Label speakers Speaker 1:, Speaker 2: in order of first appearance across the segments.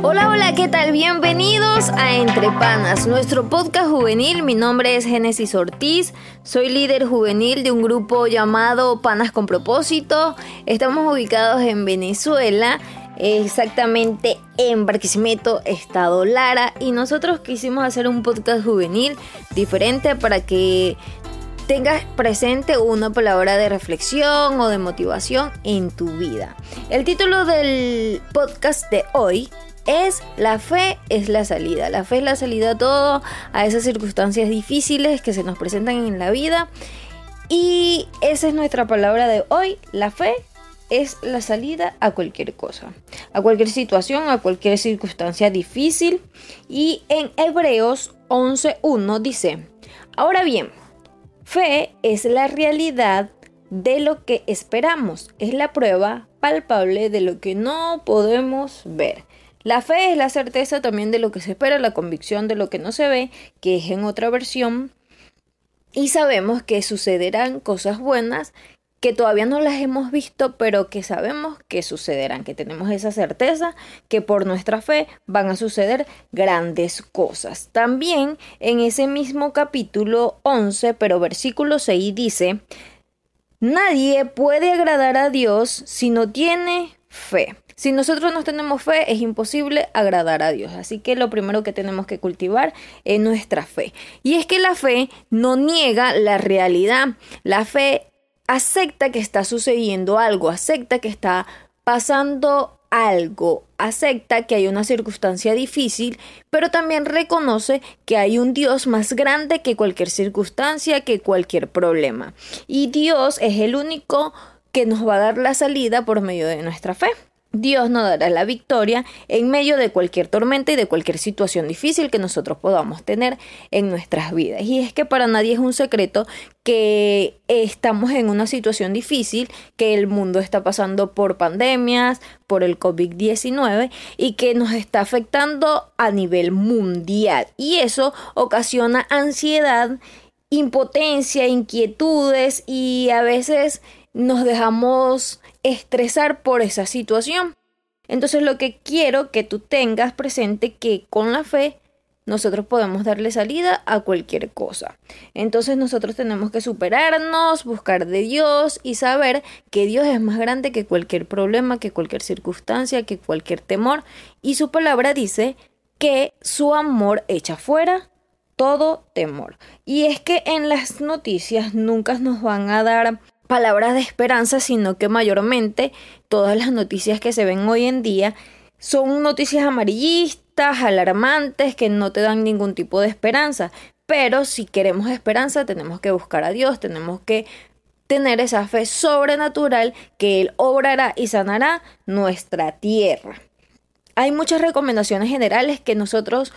Speaker 1: Hola, hola, ¿qué tal? Bienvenidos a Entre Panas, nuestro podcast juvenil. Mi nombre es Génesis Ortiz, soy líder juvenil de un grupo llamado Panas con Propósito. Estamos ubicados en Venezuela, exactamente en Barquisimeto, Estado Lara, y nosotros quisimos hacer un podcast juvenil diferente para que tengas presente una palabra de reflexión o de motivación en tu vida. El título del podcast de hoy es La fe es la salida. La fe es la salida a todo, a esas circunstancias difíciles que se nos presentan en la vida. Y esa es nuestra palabra de hoy. La fe es la salida a cualquier cosa, a cualquier situación, a cualquier circunstancia difícil. Y en Hebreos 11.1 dice, ahora bien, fe es la realidad de lo que esperamos, es la prueba palpable de lo que no podemos ver. La fe es la certeza también de lo que se espera, la convicción de lo que no se ve, que es en otra versión. Y sabemos que sucederán cosas buenas que todavía no las hemos visto, pero que sabemos que sucederán, que tenemos esa certeza que por nuestra fe van a suceder grandes cosas. También en ese mismo capítulo 11, pero versículo 6 dice, nadie puede agradar a Dios si no tiene fe. Si nosotros no tenemos fe, es imposible agradar a Dios. Así que lo primero que tenemos que cultivar es nuestra fe. Y es que la fe no niega la realidad. La fe acepta que está sucediendo algo, acepta que está pasando algo, acepta que hay una circunstancia difícil, pero también reconoce que hay un Dios más grande que cualquier circunstancia, que cualquier problema. Y Dios es el único que nos va a dar la salida por medio de nuestra fe. Dios nos dará la victoria en medio de cualquier tormenta y de cualquier situación difícil que nosotros podamos tener en nuestras vidas. Y es que para nadie es un secreto que estamos en una situación difícil, que el mundo está pasando por pandemias, por el COVID-19 y que nos está afectando a nivel mundial. Y eso ocasiona ansiedad, impotencia, inquietudes y a veces nos dejamos estresar por esa situación. Entonces lo que quiero que tú tengas presente que con la fe nosotros podemos darle salida a cualquier cosa. Entonces nosotros tenemos que superarnos, buscar de Dios y saber que Dios es más grande que cualquier problema, que cualquier circunstancia, que cualquier temor. Y su palabra dice que su amor echa fuera todo temor. Y es que en las noticias nunca nos van a dar palabras de esperanza, sino que mayormente todas las noticias que se ven hoy en día son noticias amarillistas, alarmantes, que no te dan ningún tipo de esperanza. Pero si queremos esperanza, tenemos que buscar a Dios, tenemos que tener esa fe sobrenatural que Él obrará y sanará nuestra tierra. Hay muchas recomendaciones generales que nosotros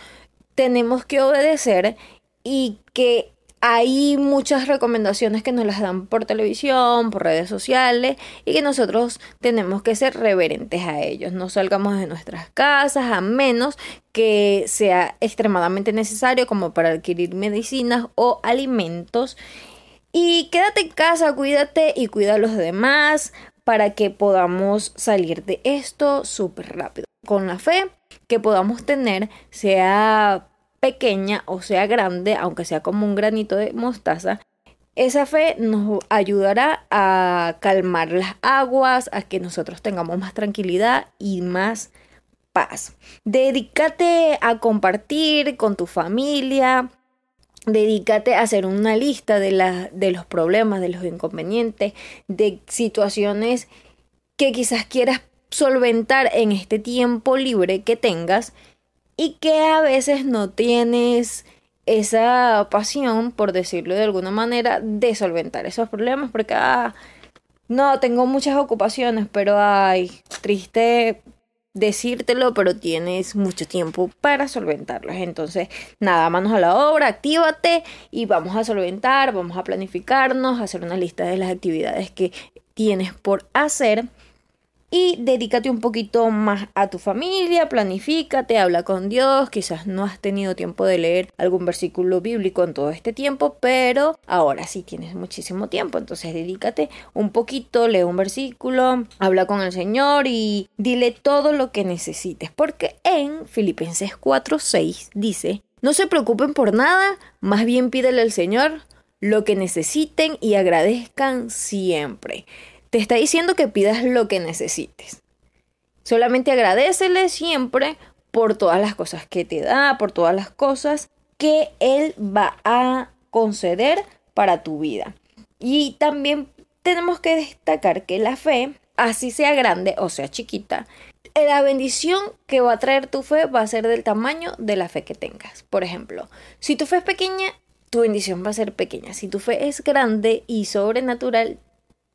Speaker 1: tenemos que obedecer y que hay muchas recomendaciones que nos las dan por televisión, por redes sociales y que nosotros tenemos que ser reverentes a ellos. No salgamos de nuestras casas a menos que sea extremadamente necesario como para adquirir medicinas o alimentos. Y quédate en casa, cuídate y cuida a los demás para que podamos salir de esto súper rápido. Con la fe que podamos tener, sea pequeña o sea grande, aunque sea como un granito de mostaza, esa fe nos ayudará a calmar las aguas, a que nosotros tengamos más tranquilidad y más paz. Dedícate a compartir con tu familia, dedícate a hacer una lista de, de los problemas, de los inconvenientes, de situaciones que quizás quieras solventar en este tiempo libre que tengas y que a veces no tienes esa pasión, por decirlo de alguna manera, de solventar esos problemas, porque ah, no, tengo muchas ocupaciones, pero ay, triste decírtelo, pero tienes mucho tiempo para solventarlos. Entonces, nada, manos a la obra, actívate y vamos a solventar, vamos a planificarnos, hacer una lista de las actividades que tienes por hacer y dedícate un poquito más a tu familia, planifícate, habla con Dios, quizás no has tenido tiempo de leer algún versículo bíblico en todo este tiempo, pero ahora sí tienes muchísimo tiempo, entonces dedícate un poquito, lee un versículo, habla con el Señor y dile todo lo que necesites, porque en Filipenses 4:6 dice, no se preocupen por nada, más bien pídele al Señor lo que necesiten y agradezcan siempre. Te está diciendo que pidas lo que necesites. Solamente agradecele siempre por todas las cosas que te da, por todas las cosas que Él va a conceder para tu vida. Y también tenemos que destacar que la fe, así sea grande o sea chiquita, la bendición que va a traer tu fe va a ser del tamaño de la fe que tengas. Por ejemplo, si tu fe es pequeña, tu bendición va a ser pequeña. Si tu fe es grande y sobrenatural,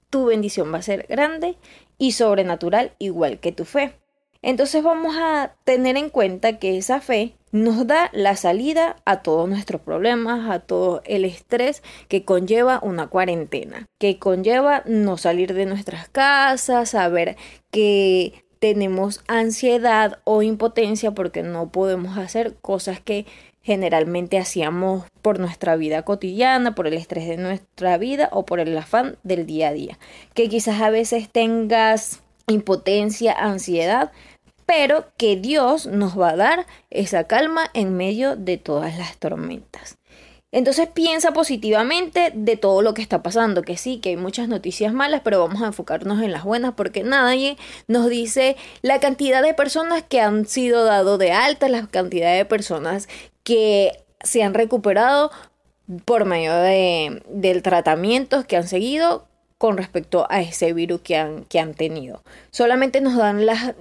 Speaker 1: tu bendición va a ser grande y sobrenatural igual que tu fe. Entonces vamos a tener en cuenta que esa fe nos da la salida a todos nuestros problemas, a todo el estrés que conlleva una cuarentena, que conlleva no salir de nuestras casas, saber que tenemos ansiedad o impotencia porque no podemos hacer cosas que generalmente hacíamos por nuestra vida cotidiana, por el estrés de nuestra vida o por el afán del día a día. Que quizás a veces tengas impotencia, ansiedad, pero que Dios nos va a dar esa calma en medio de todas las tormentas. Entonces piensa positivamente de todo lo que está pasando, que sí, que hay muchas noticias malas, pero vamos a enfocarnos en las buenas porque nadie nos dice la cantidad de personas que han sido dado de alta, la cantidad de personas que se han recuperado por medio de, del tratamiento que han seguido con respecto a ese virus que han, que han tenido. Solamente nos dan las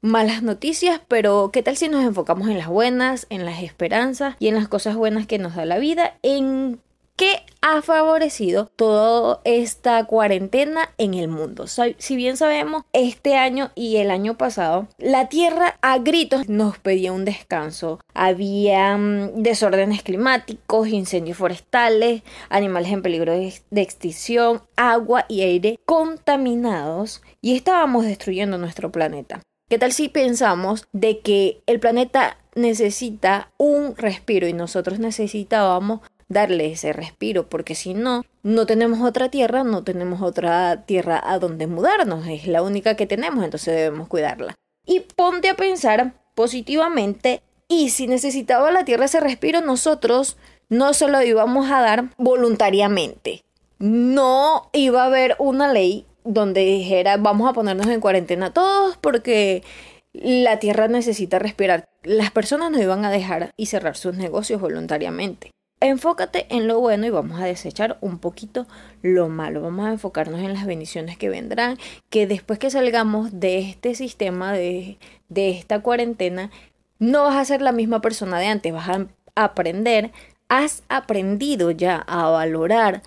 Speaker 1: malas noticias, pero ¿qué tal si nos enfocamos en las buenas, en las esperanzas y en las cosas buenas que nos da la vida? ¿En qué ha favorecido toda esta cuarentena en el mundo. Si bien sabemos, este año y el año pasado, la Tierra a gritos nos pedía un descanso. Había mm, desórdenes climáticos, incendios forestales, animales en peligro de extinción, agua y aire contaminados y estábamos destruyendo nuestro planeta. ¿Qué tal si pensamos de que el planeta necesita un respiro y nosotros necesitábamos darle ese respiro, porque si no, no tenemos otra tierra, no tenemos otra tierra a donde mudarnos, es la única que tenemos, entonces debemos cuidarla. Y ponte a pensar positivamente, y si necesitaba la tierra ese respiro, nosotros no se lo íbamos a dar voluntariamente. No iba a haber una ley donde dijera vamos a ponernos en cuarentena todos porque la tierra necesita respirar. Las personas no iban a dejar y cerrar sus negocios voluntariamente. Enfócate en lo bueno y vamos a desechar un poquito lo malo. Vamos a enfocarnos en las bendiciones que vendrán, que después que salgamos de este sistema, de, de esta cuarentena, no vas a ser la misma persona de antes, vas a aprender, has aprendido ya a valorar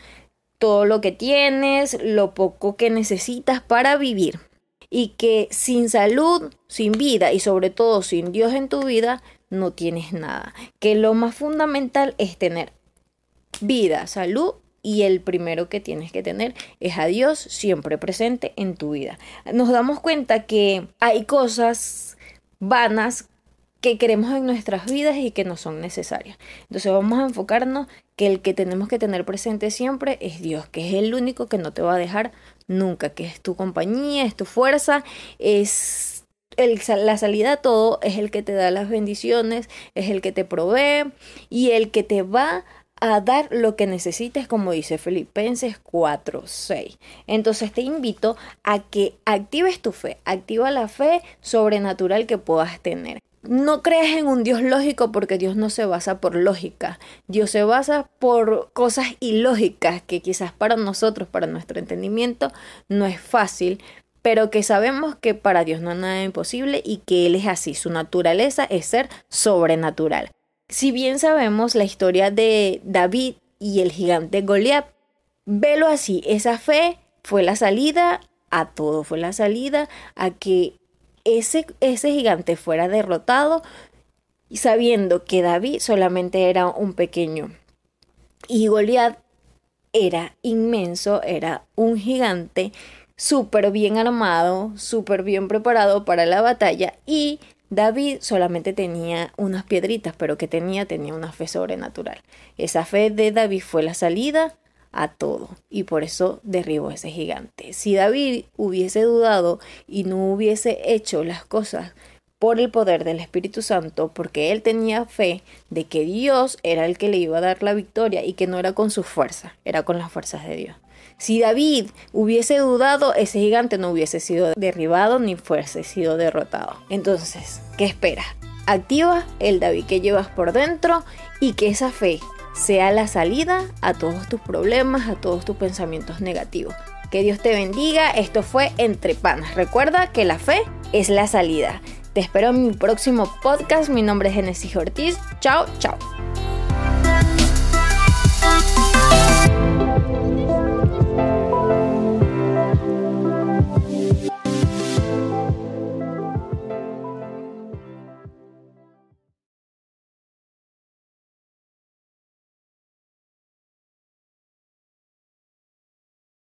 Speaker 1: todo lo que tienes, lo poco que necesitas para vivir. Y que sin salud, sin vida y sobre todo sin Dios en tu vida, no tienes nada. Que lo más fundamental es tener vida, salud y el primero que tienes que tener es a Dios siempre presente en tu vida. Nos damos cuenta que hay cosas vanas que queremos en nuestras vidas y que no son necesarias. Entonces vamos a enfocarnos que el que tenemos que tener presente siempre es Dios, que es el único que no te va a dejar nunca, que es tu compañía, es tu fuerza, es el, la salida a todo, es el que te da las bendiciones, es el que te provee y el que te va a dar lo que necesites, como dice Filipenses 4:6. Entonces te invito a que actives tu fe, activa la fe sobrenatural que puedas tener no creas en un Dios lógico porque Dios no se basa por lógica. Dios se basa por cosas ilógicas que quizás para nosotros, para nuestro entendimiento, no es fácil, pero que sabemos que para Dios no hay nada imposible y que Él es así. Su naturaleza es ser sobrenatural. Si bien sabemos la historia de David y el gigante Goliat, velo así, esa fe fue la salida a todo, fue la salida a que ese, ese gigante fuera derrotado y sabiendo que David solamente era un pequeño y Goliat era inmenso, era un gigante, súper bien armado, súper bien preparado para la batalla y David solamente tenía unas piedritas, pero que tenía tenía una fe sobrenatural. Esa fe de David fue la salida a todo y por eso derribó ese gigante. Si David hubiese dudado y no hubiese hecho las cosas por el poder del Espíritu Santo, porque él tenía fe de que Dios era el que le iba a dar la victoria y que no era con su fuerza, era con las fuerzas de Dios. Si David hubiese dudado, ese gigante no hubiese sido derribado ni fuese sido derrotado. Entonces, ¿qué esperas? Activa el David que llevas por dentro y que esa fe sea la salida a todos tus problemas, a todos tus pensamientos negativos. Que Dios te bendiga. Esto fue Entre Panas. Recuerda que la fe es la salida. Te espero en mi próximo podcast. Mi nombre es Genesis Ortiz. Chao, chao.